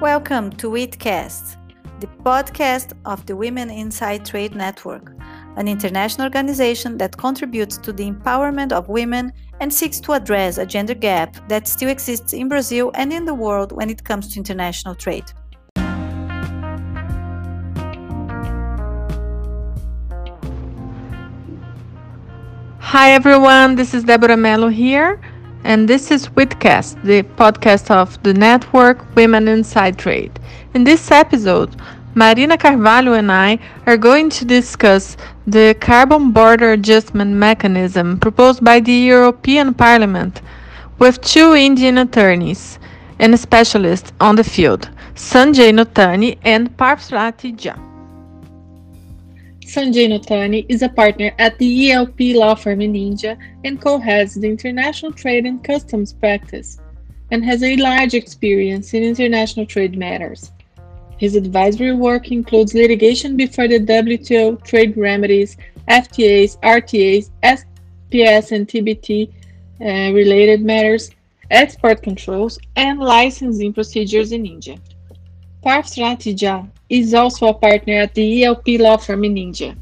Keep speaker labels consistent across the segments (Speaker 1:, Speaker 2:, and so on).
Speaker 1: Welcome to WITCast, the podcast of the Women Inside Trade Network, an international organization that contributes to the empowerment of women and seeks to address a gender gap that still exists in Brazil and in the world when it comes to international trade.
Speaker 2: Hi everyone, this is Deborah Mello here and this is Witcast, the podcast of the network Women Inside Trade. In this episode, Marina Carvalho and I are going to discuss the carbon border adjustment mechanism proposed by the European Parliament with two Indian attorneys and specialists on the field, Sanjay Notani and Parvati Jha.
Speaker 3: Sanjay Notani is a partner at the ELP law firm in India and co-heads the International Trade and Customs practice and has a large experience in international trade matters. His advisory work includes litigation before the WTO, trade remedies, FTAs, RTAs, SPS and TBT uh, related matters, export controls, and licensing procedures in India. Parth Ratija is also a partner at the ELP law firm in India.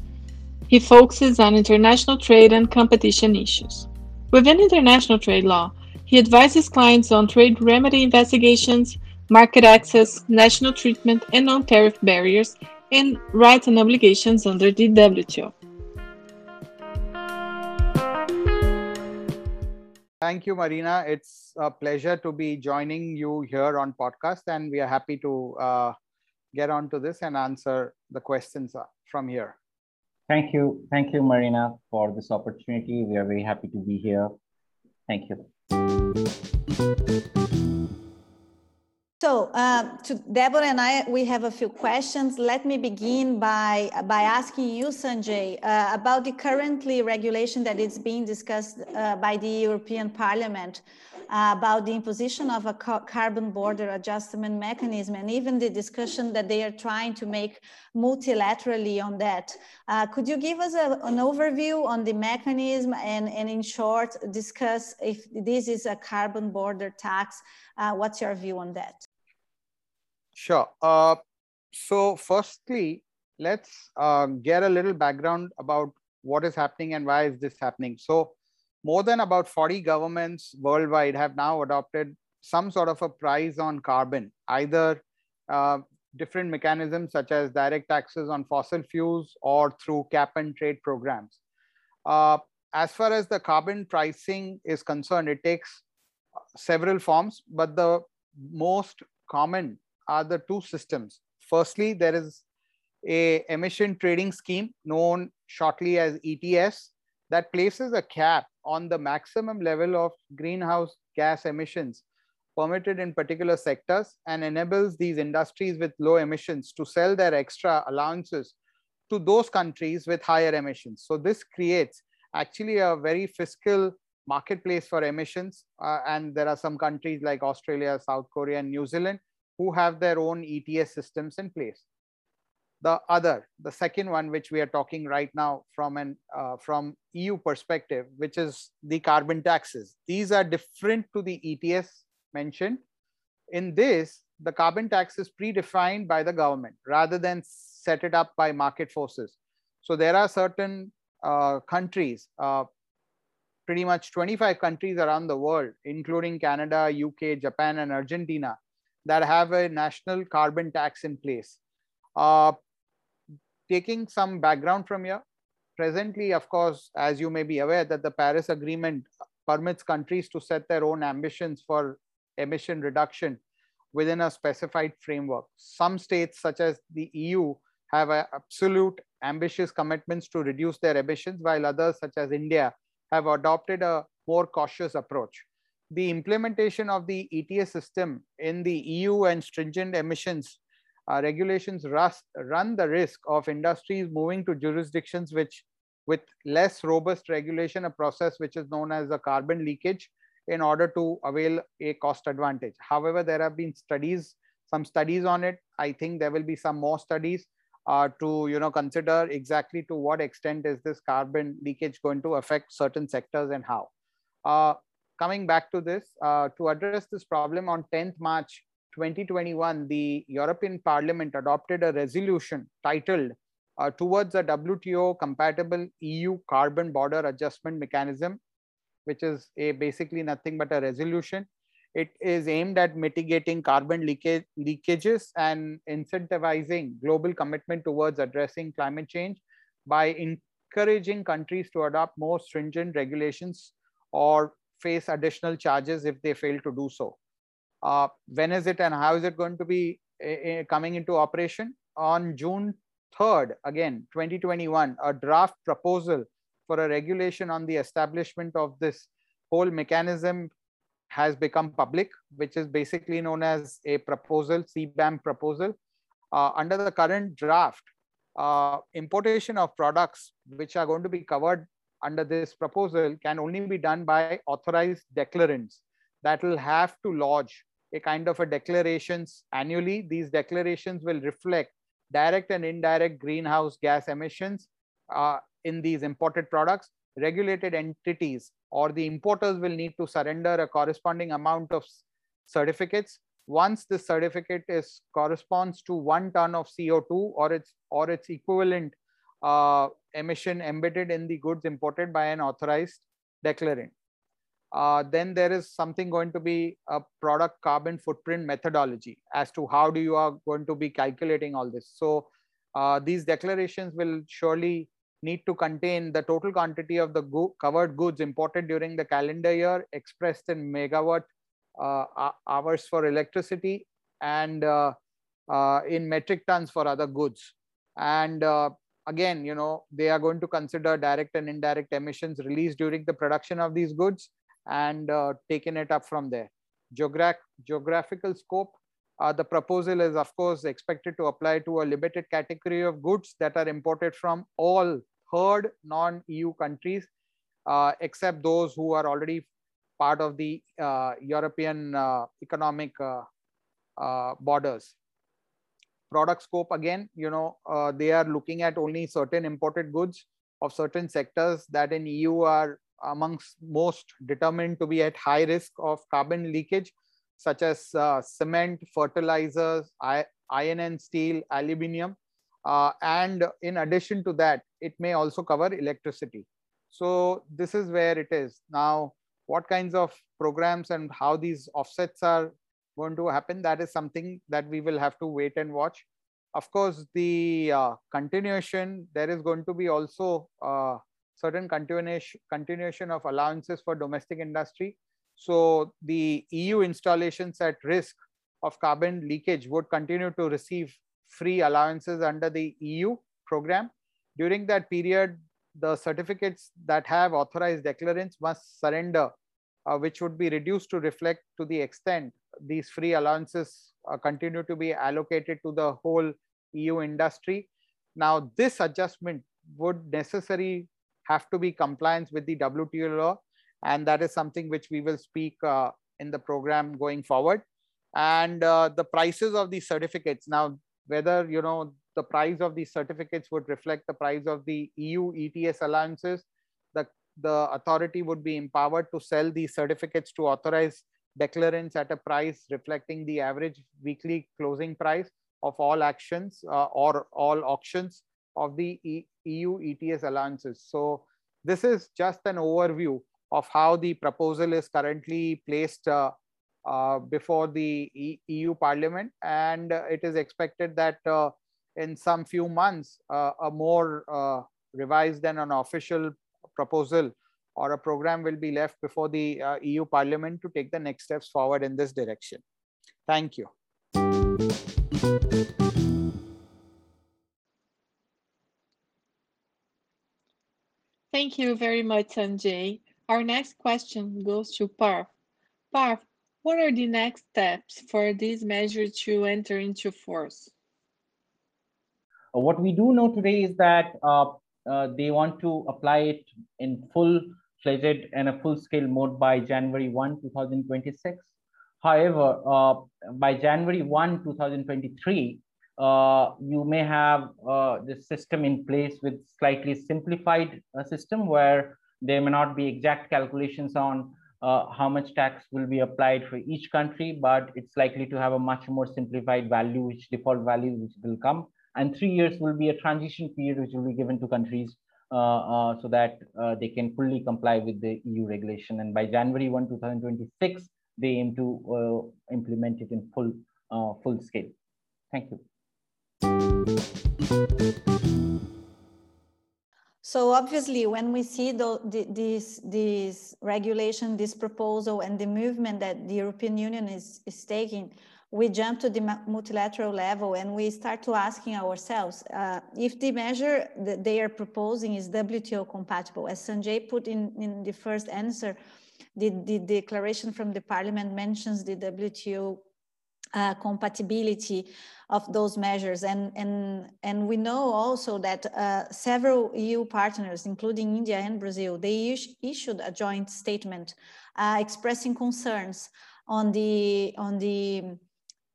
Speaker 3: He focuses on international trade and competition issues. Within international trade law, he advises clients on trade remedy investigations, market access, national treatment, and non tariff barriers, and rights and obligations under the WTO.
Speaker 4: Thank you, Marina. It's a pleasure to be joining you here on podcast, and we are happy to uh, get on to this and answer the questions uh, from here.
Speaker 5: Thank you. Thank you, Marina, for this opportunity. We are very happy to be here. Thank you.
Speaker 1: So, uh, to Deborah and I, we have a few questions. Let me begin by, by asking you, Sanjay, uh, about the currently regulation that is being discussed uh, by the European Parliament about the imposition of a carbon border adjustment mechanism and even the discussion that they are trying to make multilaterally on that. Uh, could you give us a, an overview on the mechanism and, and in short, discuss if this is a carbon border tax? Uh, what's your view on that?
Speaker 4: Sure. Uh, so firstly, let's uh, get a little background about what is happening and why is this happening. So more than about 40 governments worldwide have now adopted some sort of a price on carbon, either uh, different mechanisms such as direct taxes on fossil fuels or through cap and trade programs. Uh, as far as the carbon pricing is concerned, it takes several forms, but the most common are the two systems. Firstly, there is a emission trading scheme known shortly as ETS that places a cap on the maximum level of greenhouse gas emissions permitted in particular sectors and enables these industries with low emissions to sell their extra allowances to those countries with higher emissions. So this creates actually a very fiscal marketplace for emissions. Uh, and there are some countries like Australia, South Korea, and New Zealand who have their own ETS systems in place the other the second one which we are talking right now from an uh, from eu perspective which is the carbon taxes. These are different to the ets mentioned. In this the carbon tax is predefined by the government rather than set it up by market forces. So there are certain uh, countries uh, pretty much 25 countries around the world including canada uk japan and argentina that have a national carbon tax in place. Uh, taking some background from here, presently, of course, as you may be aware, that the Paris Agreement permits countries to set their own ambitions for emission reduction within a specified framework. Some states, such as the EU, have absolute ambitious commitments to reduce their emissions, while others, such as India, have adopted a more cautious approach. The implementation of the ETS system in the EU and stringent emissions uh, regulations rust, run the risk of industries moving to jurisdictions which with less robust regulation, a process which is known as a carbon leakage in order to avail a cost advantage. However, there have been studies, some studies on it. I think there will be some more studies uh, to you know consider exactly to what extent is this carbon leakage going to affect certain sectors and how. Uh, coming back to this, uh, to address this problem on 10th March 2021, the European Parliament adopted a resolution titled uh, Towards a WTO compatible EU carbon border adjustment mechanism, which is a basically nothing but a resolution. It is aimed at mitigating carbon leakage, leakages and incentivizing global commitment towards addressing climate change by encouraging countries to adopt more stringent regulations or face additional charges if they fail to do so. Uh, when is it and how is it going to be uh, coming into operation? On June 3rd, again, 2021, a draft proposal for a regulation on the establishment of this whole mechanism has become public, which is basically known as a proposal, CBAM proposal. Uh, under the current draft, uh, importation of products which are going to be covered under this proposal can only be done by authorized declarants that will have to lodge a kind of a declarations annually. These declarations will reflect direct and indirect greenhouse gas emissions uh, in these imported products. Regulated entities or the importers will need to surrender a corresponding amount of certificates. Once the certificate is corresponds to one ton of CO2 or its or its equivalent uh, emission embedded in the goods imported by an authorized declarant. Uh, then there is something going to be a product carbon footprint methodology as to how do you are going to be calculating all this. So uh, these declarations will surely need to contain the total quantity of the go covered goods imported during the calendar year expressed in megawatt uh, hours for electricity and uh, uh, in metric tons for other goods. And uh, again, you know, they are going to consider direct and indirect emissions released during the production of these goods and uh, taken it up from there. Geograph geographical scope, uh, the proposal is of course expected to apply to a limited category of goods that are imported from all third non-EU countries, uh, except those who are already part of the uh, European uh, economic uh, borders. Product scope again, you know, they are looking at only certain imported goods of certain sectors that in EU are amongst most determined to be at high risk of carbon leakage, such as uh, cement, fertilizers, iron and steel, aluminium. Uh, and in addition to that, it may also cover electricity. So this is where it is. Now, what kinds of programs and how these offsets are going to happen, that is something that we will have to wait and watch. Of course, the uh, continuation, there is going to be also uh, certain continuation, continuation of allowances for domestic industry. So the EU installations at risk of carbon leakage would continue to receive free allowances under the EU program. During that period, the certificates that have authorized declarants must surrender, uh, which would be reduced to reflect to the extent these free allowances uh, continue to be allocated to the whole EU industry. Now, this adjustment would necessarily have to be compliance with the WTO law. And that is something which we will speak uh, in the program going forward. And uh, the prices of these certificates. Now, whether, you know, the price of these certificates would reflect the price of the EU ETS allowances, the, the authority would be empowered to sell these certificates to authorized declarants at a price reflecting the average weekly closing price of all actions uh, or all auctions of the EU ETS allowances. So this is just an overview of how the proposal is currently placed uh, uh, before the e EU Parliament, and uh, it is expected that uh, in some few months, uh, a more uh, revised and an official proposal or a program will be left before the EU Parliament to take the next steps forward in this direction. Thank you.
Speaker 3: Thank you very much, Sanjay. Our next question goes to Parth. Parth, what are the next steps for these measures to enter into force?
Speaker 5: Uh, what we do know today is that uh, uh, they want to apply it in full-fledged and a full-scale mode by January 1, 2026. However, uh, by January 1, 2023, uh, you may have uh, this system in place with slightly simplified uh, system where there may not be exact calculations on uh, how much tax will be applied for each country, but it's likely to have a much more simplified value, which default value which will come. And three years will be a transition period which will be given to countries uh, so that they can fully comply with the EU regulation. And by January 1, 2026, they aim to implement it in full, full scale. Thank you.
Speaker 1: So obviously, when we see the, the, this, this regulation, this proposal, and the movement that the European Union is, is taking, we jump to the multilateral level and we start to asking ourselves uh, if the measure that they are proposing is WTO compatible. As Sanjay put in, in the first answer, the, the declaration from the parliament mentions the WTO uh, compatibility of those measures. And, and, and we know also that uh, several EU partners, including India and Brazil, they is issued a joint statement uh, expressing concerns on the, on, the,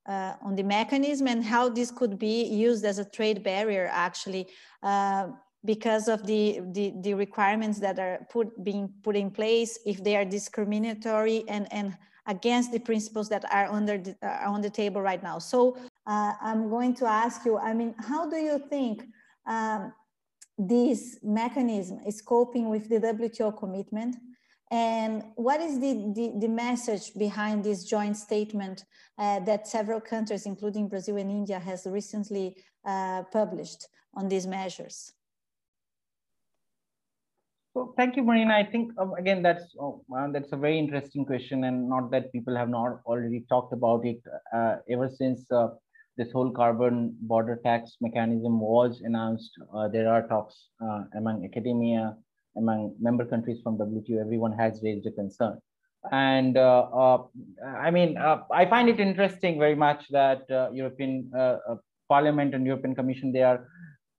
Speaker 1: uh, on the mechanism and how this could be used as a trade barrier actually uh, because of the, the, the requirements that are put, being put in place, if they are discriminatory and, and against the principles that are under the, uh, on the table right now. So uh, I'm going to ask you, I mean, how do you think um, this mechanism is coping with the WTO commitment? And what is the, the, the message behind this joint statement uh, that several countries, including Brazil and India, has recently uh, published on these measures?
Speaker 5: So thank you, Marina. I think um, again that's oh, uh, that's a very interesting question, and not that people have not already talked about it uh, ever since uh, this whole carbon border tax mechanism was announced. Uh, there are talks uh, among academia, among member countries from WTO. Everyone has raised a concern, and uh, I mean I find it interesting very much that European Parliament and European Commission they are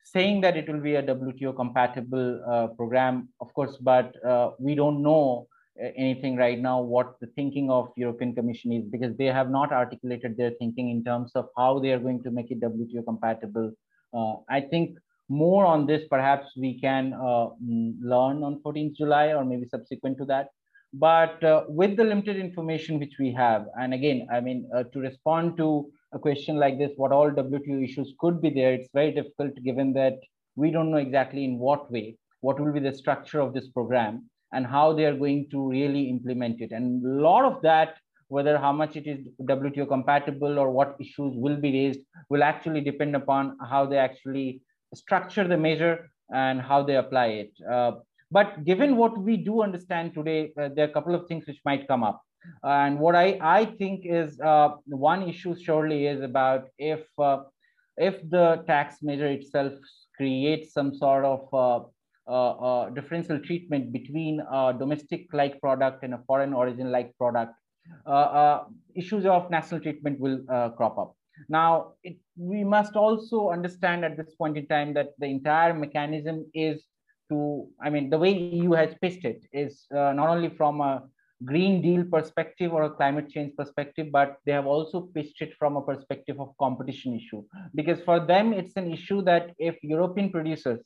Speaker 5: saying that it will be a WTO compatible uh, program, of course, but uh, we don't know uh, anything right now what the thinking of European Commission is because they have not articulated their thinking in terms of how they are going to make it WTO compatible. Uh, I think more on this, perhaps we can uh, mm, learn on 14th July or maybe subsequent to that. But uh, with the limited information which we have, and again, I mean, to respond to a question like this, what all WTO issues could be there, it's very difficult given that we don't know exactly in what way, what will be the structure of this program and how they are going to really implement it. And a lot of that, whether how much it is WTO compatible or what issues will be raised, will actually depend upon how they actually structure the measure and how they apply it. Uh, but given what we do understand today, uh, there are a couple of things which might come up. And what I, I think is uh, one issue surely is about if uh, if the tax measure itself creates some sort of uh, uh, uh differential treatment between a domestic like product and a foreign origin like product, uh, issues of national treatment will crop up. Now, it, we must also understand at this point in time that the entire mechanism is to, I mean, the way EU has pitched it is not only from a Green Deal perspective or a climate change perspective, but they have also pitched it from a perspective of competition issue. Because for them, it's an issue that if European producers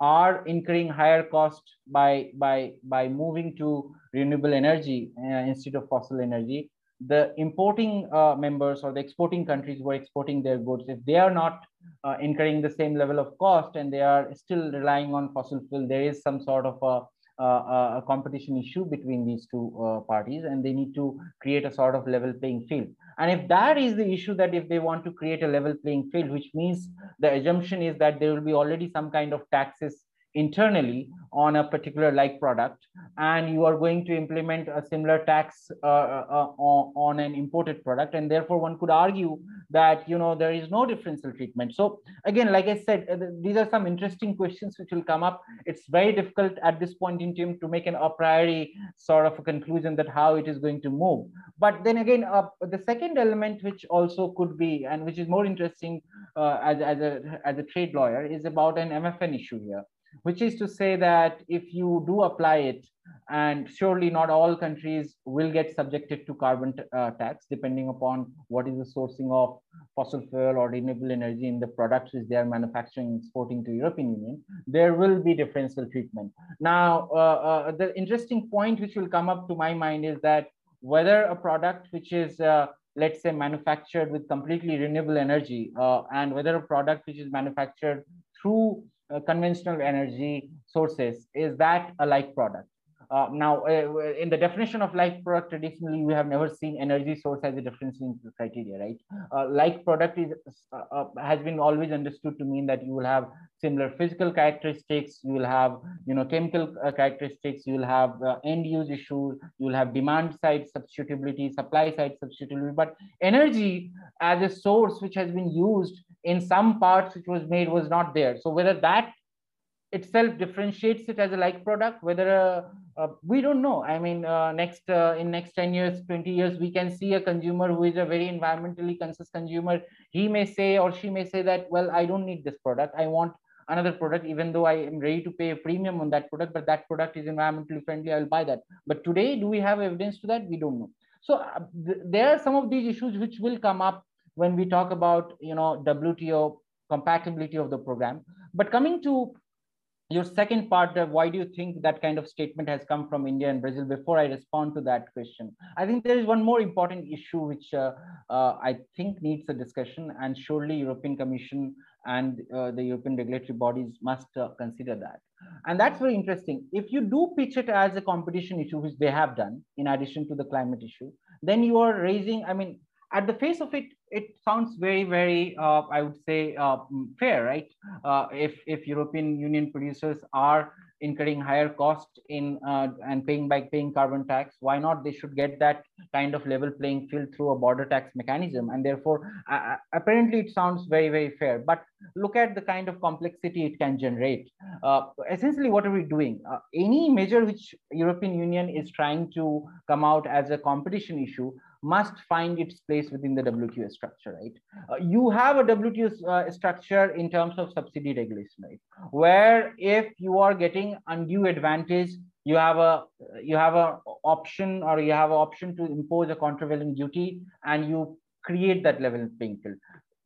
Speaker 5: are incurring higher cost by, by, by moving to renewable energy uh, instead of fossil energy, the importing uh, members or the exporting countries who are exporting their goods, if they are not uh, incurring the same level of cost and they are still relying on fossil fuel, there is some sort of a a competition issue between these two uh, parties and they need to create a sort of level playing field. And if that is the issue that if they want to create a level playing field which means the assumption is that there will be already some kind of taxes internally on a particular like product and you are going to implement a similar tax uh, uh, uh, on, an imported product and therefore one could argue that you know there is no differential treatment. So again like i said uh, these are some interesting questions which will come up. It's very difficult at this point in time to make an a priori sort of a conclusion that how it is going to move. But then again uh, the second element which also could be and which is more interesting uh, as, as a as a trade lawyer is about an mfn issue here which is to say that if you do apply it, and surely not all countries will get subjected to carbon uh, tax, depending upon what is the sourcing of fossil fuel or renewable energy in the products which they are manufacturing and exporting to European Union, there will be differential treatment. Now, uh, uh, the interesting point which will come up to my mind is that whether a product which is uh, let's say manufactured with completely renewable energy uh, and whether a product which is manufactured through uh, conventional energy sources is that a like product uh, now, uh, in the definition of like product, traditionally, we have never seen energy source as a differentiating criteria, right? Uh, like product is uh, has been always understood to mean that you will have similar physical characteristics, you will have, you know, chemical characteristics, you will have end use issues, you will have demand side substitutability, supply side substitutability, but energy as a source which has been used in some parts which was made was not there. So whether that itself differentiates it as a like product whether uh, uh, we don't know. I mean uh, next uh, in next 10 years 20 years we can see a consumer who is a very environmentally conscious consumer. He may say or she may say that well i don't need this product. I want another product even though i am ready to pay a premium on that product but that product is environmentally friendly i'll buy that. But today do we have evidence to that? We don't know. So uh, th there are some of these issues which will come up when we talk about you know wto compatibility of the program but coming to your second part of why do you think that kind of statement has come from India and Brazil before I respond to that question. I think there is one more important issue which uh, uh, I think needs a discussion and surely European Commission and uh, the European regulatory bodies must uh, consider that. And that's very interesting. If you do pitch it as a competition issue, which they have done in addition to the climate issue, then you are raising, I mean, at the face of it, it sounds very, very, uh, I would say, uh, fair, right? Uh, if if European Union producers are incurring higher cost in uh, and paying by paying carbon tax, why not they should get that kind of level playing field through a border tax mechanism? And therefore, uh, apparently, it sounds very, very fair. But look at the kind of complexity it can generate. Uh, essentially, what are we doing? any measure which European Union is trying to come out as a competition issue must find its place within the WTO structure, right? Uh, you have a WTO uh, structure in terms of subsidy regulation, right? Where if you are getting undue advantage, you have a you have a option or you have an option to impose a countervailing duty and you create that level playing field.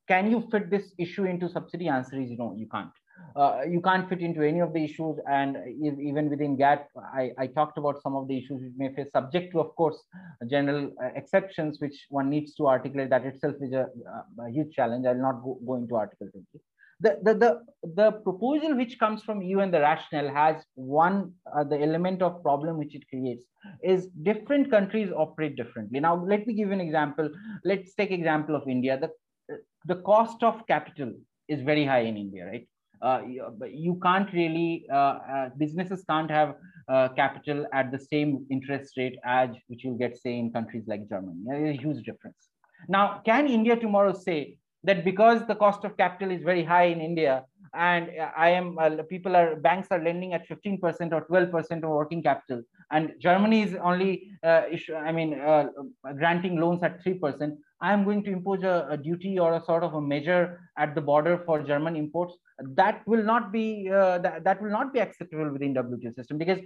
Speaker 5: Can you fit this issue into subsidy? Answer is no, you can't uh, you can't fit into any of the issues. And even within GATT, I, I, talked about some of the issues which may face subject to, of course, general uh, exceptions, which one needs to articulate. That itself is a, a huge challenge. I'll not go, go into Article 20. The, the, the, the proposal which comes from you and the rationale has one, uh, the element of problem which it creates is different countries operate differently. Now, let me give you an example. Let's take example of India. The, the cost of capital is very high in India, right? Uh, you can't really uh, uh, businesses can't have uh, capital at the same interest rate as which you'll get say in countries like germany. A huge difference. Now can india tomorrow say that because the cost of capital is very high in india and i am uh, people are banks are lending at 15% or 12% of working capital and germany is only uh, i mean granting loans at 3% I am going to impose a, a, duty or a sort of a measure at the border for German imports, that will not be uh, that, that will not be acceptable within WTO system because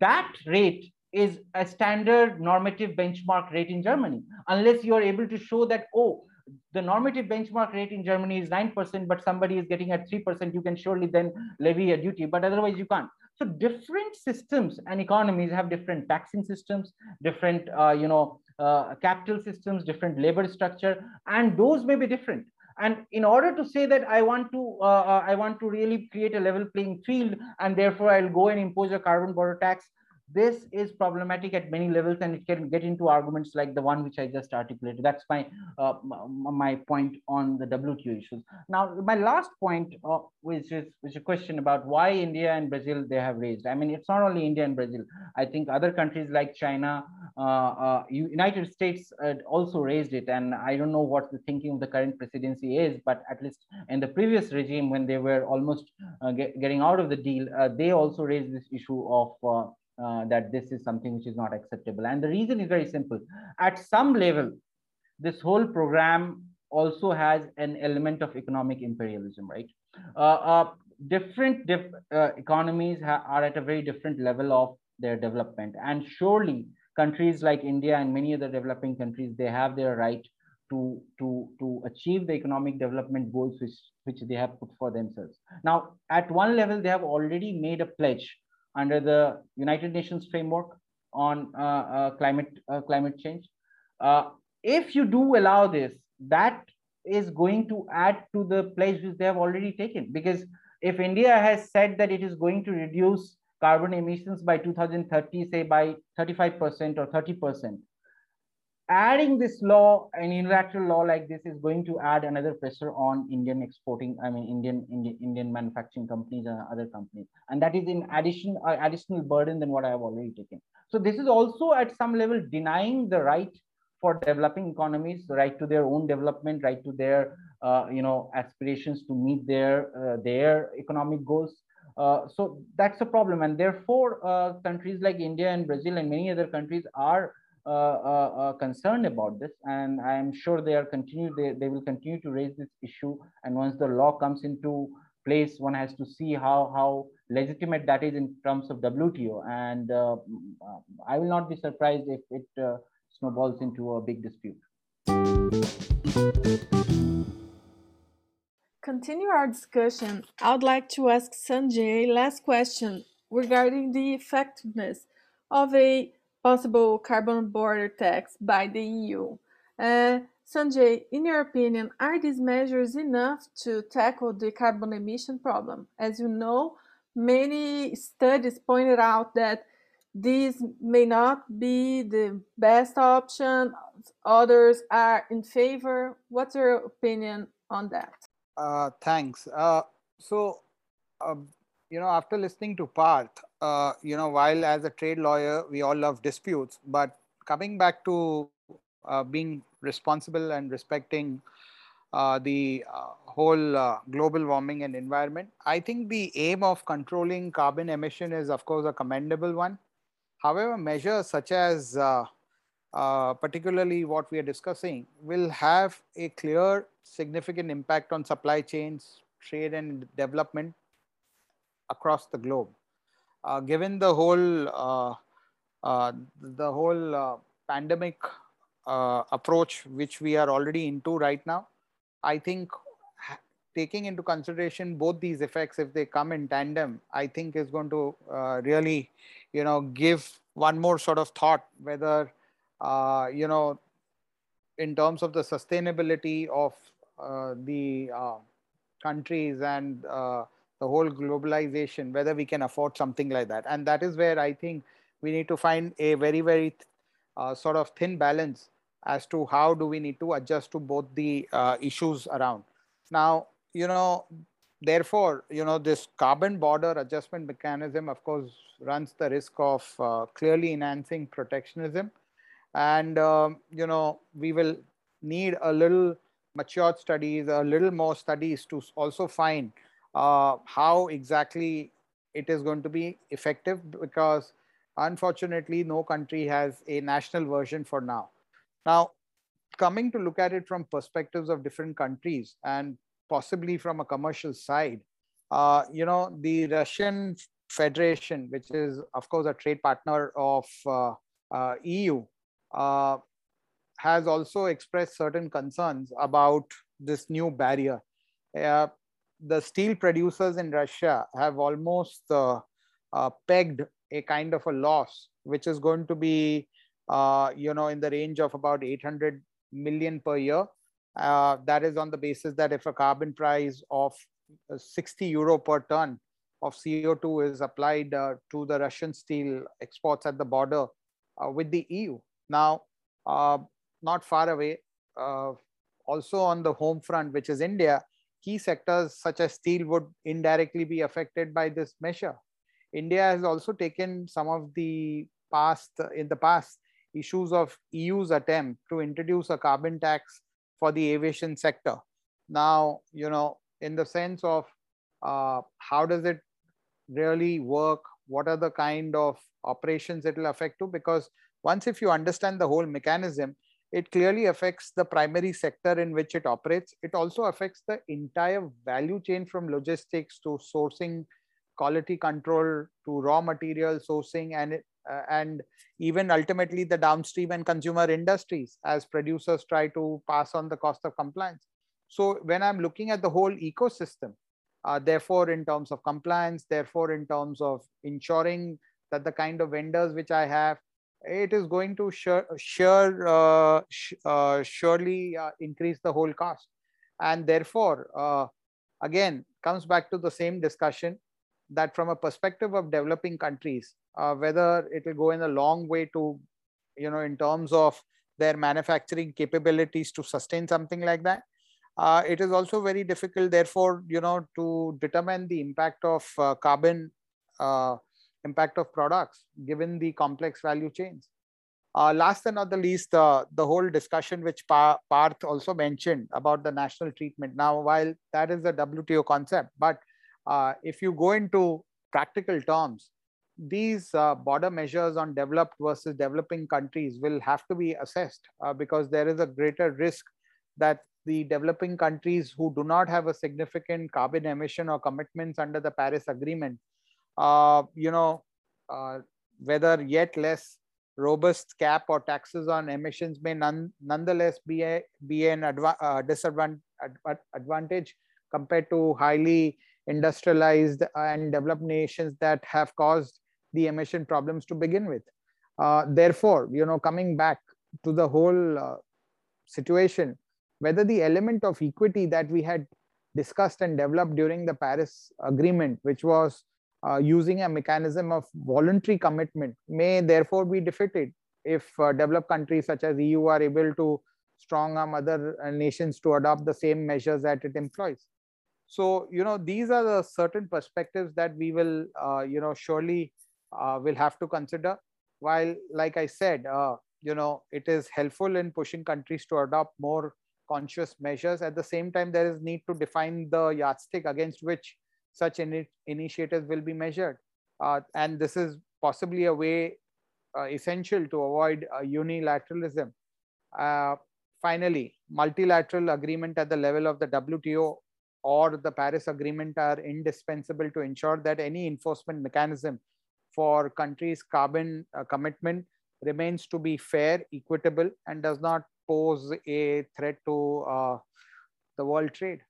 Speaker 5: that rate is a standard normative benchmark rate in Germany. Unless you are able to show that, oh, the normative benchmark rate in Germany is 9%, but somebody is getting at 3%, you can surely then levy a duty, but otherwise you can't. So different systems and economies have different taxing systems, different, uh, you know, uh, capital systems, different labor structure, and those may be different. And in order to say that I want to, uh, uh, I want to really create a level playing field, and therefore I'll go and impose a carbon border tax, this is problematic at many levels and it can get into arguments like the one which I just articulated. That's my uh, my point on the WTO issues. Now, my last point, uh, which is which is a question about why India and Brazil they have raised. I mean, it's not only India and Brazil. I think other countries like China, uh, uh United States uh, also raised it. And I don't know what the thinking of the current presidency is, but at least in the previous regime, when they were almost uh, get, getting out of the deal, they also raised this issue of uh, that this is something which is not acceptable. And the reason is very simple. At some level, this whole program also has an element of economic imperialism, right? Uh, uh, different diff, uh, economies are at a very different level of their development. And surely countries like India and many other developing countries, they have their right to, to, to achieve the economic development goals which, which they have put for themselves. Now, at one level, they have already made a pledge under the United Nations framework on uh, uh, climate, uh, climate change. Uh, if you do allow this, that is going to add to the pledge which they have already taken. Because if India has said that it is going to reduce carbon emissions by 2030, say by 35% or 30%, adding this law, an unilateral law like this is going to add another pressure on Indian exporting, I mean, Indian, Indian, Indian manufacturing companies and other companies. And that is in addition, uh, additional burden than what I have already taken. So this is also at some level denying the right for developing economies, the right to their own development, right to their, uh, you know, aspirations to meet their, uh, their economic goals. Uh, so that's a problem. And therefore, uh, countries like India and Brazil and many other countries are Uh, uh, uh, concerned about this, and I am sure they are continue they, they will continue to raise this issue. And once the law comes into place, one has to see how how legitimate that is in terms of WTO. And I will not be surprised if it snowballs into a big dispute.
Speaker 2: Continue our discussion. I would like to ask Sanjay last question regarding the effectiveness of a possible carbon border tax by the EU. Uh, Sanjay, in your opinion, are these measures enough to tackle the carbon emission problem? As you know, many studies pointed out that these may not be the best option. Others are in favor. What's your opinion on that?
Speaker 4: Uh, thanks. Uh, so, um, you know, after listening to Parth, uh, you know, while as a trade lawyer, we all love disputes, but coming back to uh, being responsible and respecting uh, the uh, whole uh, global warming and environment, I think the aim of controlling carbon emission is, of course, a commendable one. However, measures such as particularly what we are discussing will have a clear, significant impact on supply chains, trade and development across the globe. Uh, given the whole uh, uh, the whole uh, pandemic uh, approach which we are already into right now, I think taking into consideration both these effects if they come in tandem, I think is going to really you know give one more sort of thought whether you know in terms of the sustainability of the countries and the whole globalization, whether we can afford something like that. And that is where I think we need to find a very, very uh, sort of thin balance as to how do we need to adjust to both the uh, issues around. Now, you know, therefore, you know, this carbon border adjustment mechanism, of course, runs the risk of uh, clearly enhancing protectionism. And, um, you know, we will need a little matured studies, a little more studies to also find uh, how exactly it is going to be effective because unfortunately no country has a national version for now. Now, coming to look at it from perspectives of different countries and possibly from a commercial side, uh, you know, the Russian Federation, which is of course a trade partner of uh, uh, EU, uh, has also expressed certain concerns about this new barrier. The steel producers in Russia have almost uh, uh, pegged a kind of a loss, which is going to be, uh, you know, in the range of about 800 million per year. Uh, that is on the basis that if a carbon price of uh, 60 euro per ton of CO2 is applied uh, to the Russian steel exports at the border with the EU. Now, not far away, also on the home front, which is India, key sectors such as steel would indirectly be affected by this measure. India has also taken some of the past, in the past, issues of EU's attempt to introduce a carbon tax for the aviation sector. Now, you know, in the sense of uh, how does it really work? What are the kind of operations it will affect to? Because once if you understand the whole mechanism, it clearly affects the primary sector in which it operates. It also affects the entire value chain from logistics to sourcing, quality control to raw material sourcing and uh, and even ultimately the downstream and consumer industries as producers try to pass on the cost of compliance. So when I'm looking at the whole ecosystem, uh, therefore in terms of compliance, therefore in terms of ensuring that the kind of vendors which I have, it is going to sure, sure uh, uh, surely uh, increase the whole cost. And therefore, uh, again, comes back to the same discussion that from a perspective of developing countries, uh, whether it will go in a long way to, you know, in terms of their manufacturing capabilities to sustain something like that. Uh, it is also very difficult, therefore, you know, to determine the impact of carbon impact of products given the complex value chains. Uh, last and not the least, uh, the whole discussion which pa Parth also mentioned about the national treatment. Now, while that is a WTO concept, but uh, if you go into practical terms, these uh, border measures on developed versus developing countries will have to be assessed uh, because there is a greater risk that the developing countries who do not have a significant carbon emission or commitments under the Paris Agreement, uh, you know, uh, whether yet less robust cap or taxes on emissions may none, nonetheless be, a, be an adva uh, disadvantage advantage compared to highly industrialized and developed nations that have caused the emission problems to begin with. Uh, therefore, you know, coming back to the whole uh, situation, whether the element of equity that we had discussed and developed during the Paris Agreement, which was uh, using a mechanism of voluntary commitment, may therefore be defeated if uh, developed countries such as EU are able to strong arm other uh, nations to adopt the same measures that it employs. So, you know, these are the certain perspectives that we will, uh, you know, surely uh, will have to consider. While, like I said, you know, it is helpful in pushing countries to adopt more conscious measures. At the same time, there is need to define the yardstick against which such in initiatives will be measured. Uh, and this is possibly a way uh, essential to avoid uh, unilateralism. Uh, finally, multilateral agreement at the level of the WTO or the Paris Agreement are indispensable to ensure that any enforcement mechanism for countries' carbon uh, commitment remains to be fair, equitable, and does not pose a threat to uh, the world trade.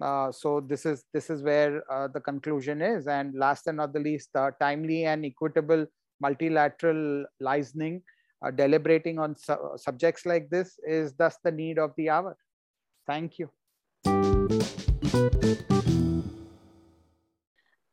Speaker 4: Uh, so this is this is where uh, the conclusion is. And last and not the least, uh, timely and equitable multilateral licensing, uh, deliberating on su subjects like this is thus the need of the hour. Thank you.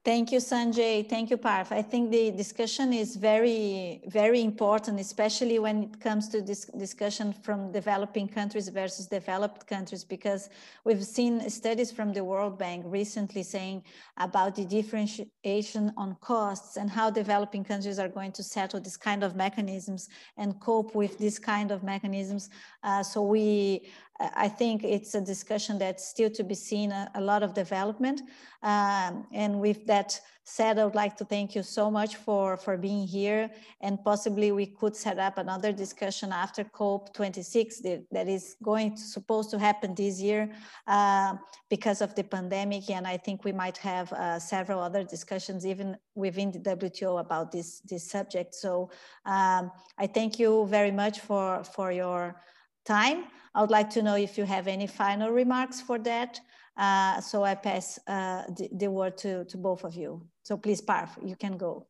Speaker 1: Thank you, Sanjay. Thank you, Parth. I think the discussion is very, very important, especially when it comes to this discussion from developing countries versus developed countries, because we've seen studies from the World Bank recently saying about the differentiation on costs and how developing countries are going to settle this kind of mechanisms and cope with this kind of mechanisms. Uh, so we I think it's a discussion that's still to be seen, a, a lot of development. Um, and with that said, I would like to thank you so much for, for being here. And possibly we could set up another discussion after COP26 that, that is going to, supposed to happen this year uh, because of the pandemic. And I think we might have uh, several other discussions even within the WTO about this, this subject. So um, I thank you very much for, for your time. I would like to know if you have any final remarks for that. Uh, so I pass uh, the, the, word to, to both of you. So please, Parth, you can go.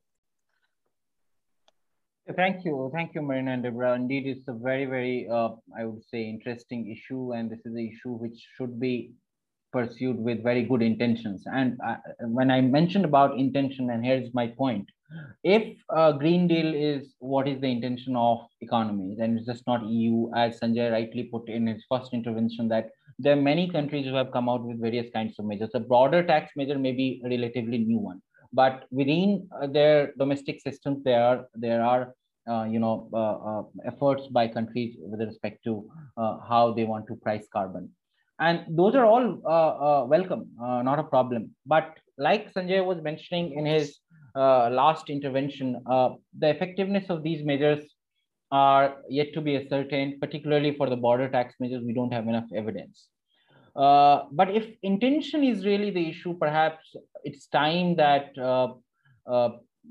Speaker 5: Thank you. Thank you, Marina and Deborah. Indeed, it's a very, very, uh, I would say, interesting issue. And this is an issue which should be pursued with very good intentions. And I, when I mentioned about intention, and here's my point, if uh, Green Deal is what is the intention of economy, then it's just not EU, as Sanjay rightly put in his first intervention, that there are many countries who have come out with various kinds of measures. A broader tax measure may be a relatively new one, but within uh, their domestic systems, there are there are uh, you know uh, uh, efforts by countries with respect to uh, how they want to price carbon, and those are all welcome, not a problem. But like Sanjay was mentioning in his last intervention, uh, the effectiveness of these measures are yet to be ascertained, particularly for the border tax measures. We don't have enough evidence. Uh, but if intention is really the issue, perhaps it's time that uh, uh,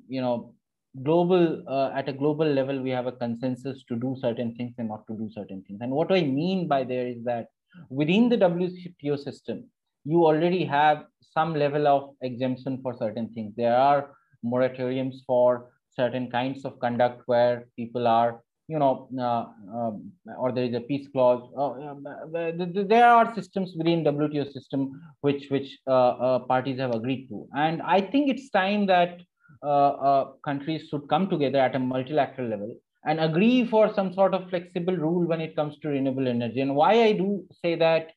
Speaker 5: you know global uh, at a global level we have a consensus to do certain things and not to do certain things. And what I mean by there is that within the WTO system, you already have some level of exemption for certain things. There are moratoriums for certain kinds of conduct where people are you know, uh, um, or there is a peace clause. Uh, uh, there are systems within WTO system which which uh, uh, parties have agreed to, and I think it's time that uh, countries should come together at a multilateral level and agree for some sort of flexible rule when it comes to renewable energy. And why I do say that.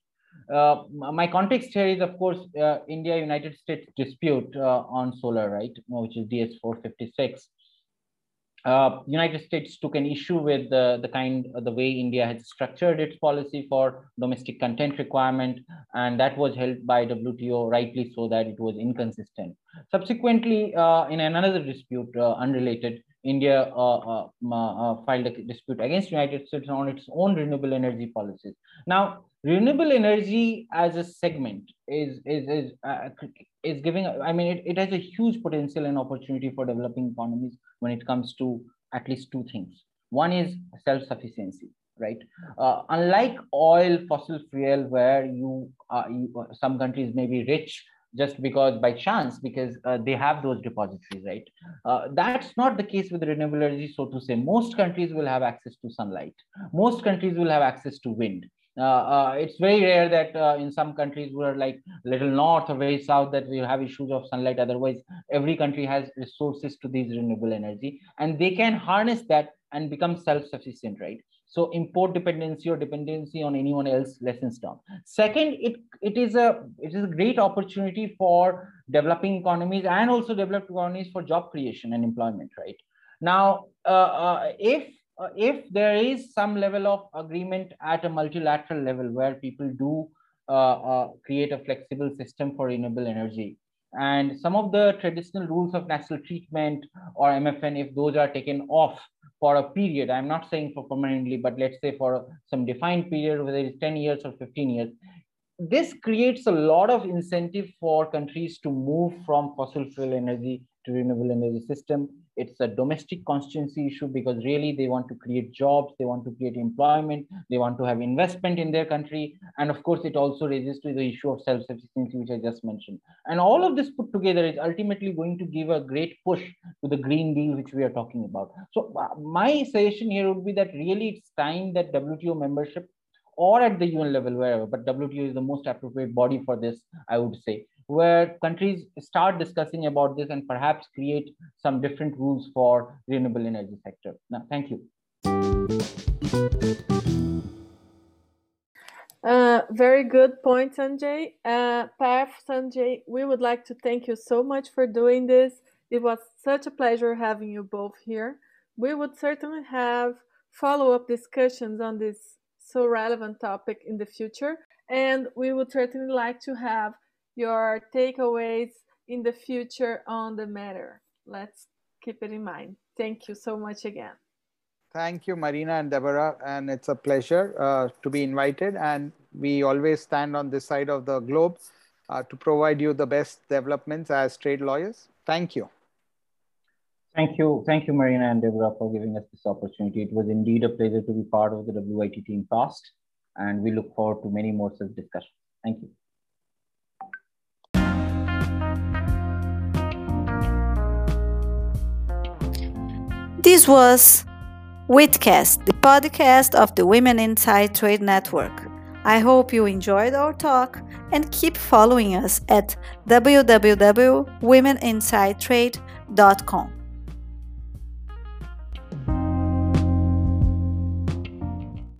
Speaker 5: My context here is, of course, India United States dispute on solar, right, which is DS 456 uh, United States took an issue with the, the kind of the way India had structured its policy for domestic content requirement, and that was held by WTO rightly so that it was inconsistent. Subsequently, uh, in another dispute uh, unrelated, India uh, uh, uh, filed a dispute against United States on its own renewable energy policies. Now, renewable energy as a segment is is is uh, is giving i mean it, it has a huge potential and opportunity for developing economies when it comes to at least two things one is self sufficiency right uh, unlike oil fossil fuel where you, uh, you some countries may be rich just because by chance because uh, they have those depositories right? Uh, that's not the case with renewable energy so to say. Most countries will have access to sunlight. Most countries will have access to wind. Uh, uh, it's very rare that uh, in some countries we're like little north or very south that we have issues of sunlight. Otherwise every country has resources to these renewable energy and they can harness that and become self-sufficient right so import dependency or dependency on anyone else lessens down. Second it it is a it is a great opportunity for developing economies and also developed economies for job creation and employment right? Now uh, uh, if uh, if there is some level of agreement at a multilateral level where people do uh, uh, create a flexible system for renewable energy and some of the traditional rules of national treatment or mfn if those are taken off for a period. I'm not saying for permanently but let's say for some defined period whether it's 10 years or 15 years. This creates a lot of incentive for countries to move from fossil fuel energy to renewable energy system it's a domestic constituency issue because really they want to create jobs they want to create employment they want to have investment in their country. And of course it also raises to the issue of self-sufficiency which i just mentioned. And all of this put together is ultimately going to give a great push to the green deal which we are talking about. So uh, my suggestion here would be that really it's time that wto membership or at the UN level, wherever, but WTO is the most appropriate body for this, I would say, where countries start discussing about this and perhaps create some different rules for renewable energy sector. Now, thank you.
Speaker 2: Uh, very good point, Sanjay. Uh, Sanjay, we would like to thank you so much for doing this. It was such a pleasure having you both here. We would certainly have follow-up discussions on this so relevant topic in the future, and we would certainly like to have your takeaways in the future on the matter. Let's keep it in mind. Thank you so much again.
Speaker 4: Thank you, Marina and Deborah. And it's a pleasure uh, to be invited. And we always stand on this side of the globe uh, to provide you the best developments as trade lawyers. Thank you.
Speaker 5: Thank you. Thank you, Marina and Deborah, for giving us this opportunity. It was indeed a pleasure to be part of the WIT team past, and we look forward to many more such discussions. Thank you.
Speaker 1: This was WITcast, the podcast of the Women Inside Trade Network. I hope you enjoyed our talk and keep following us at www.womeninsidetrade.com.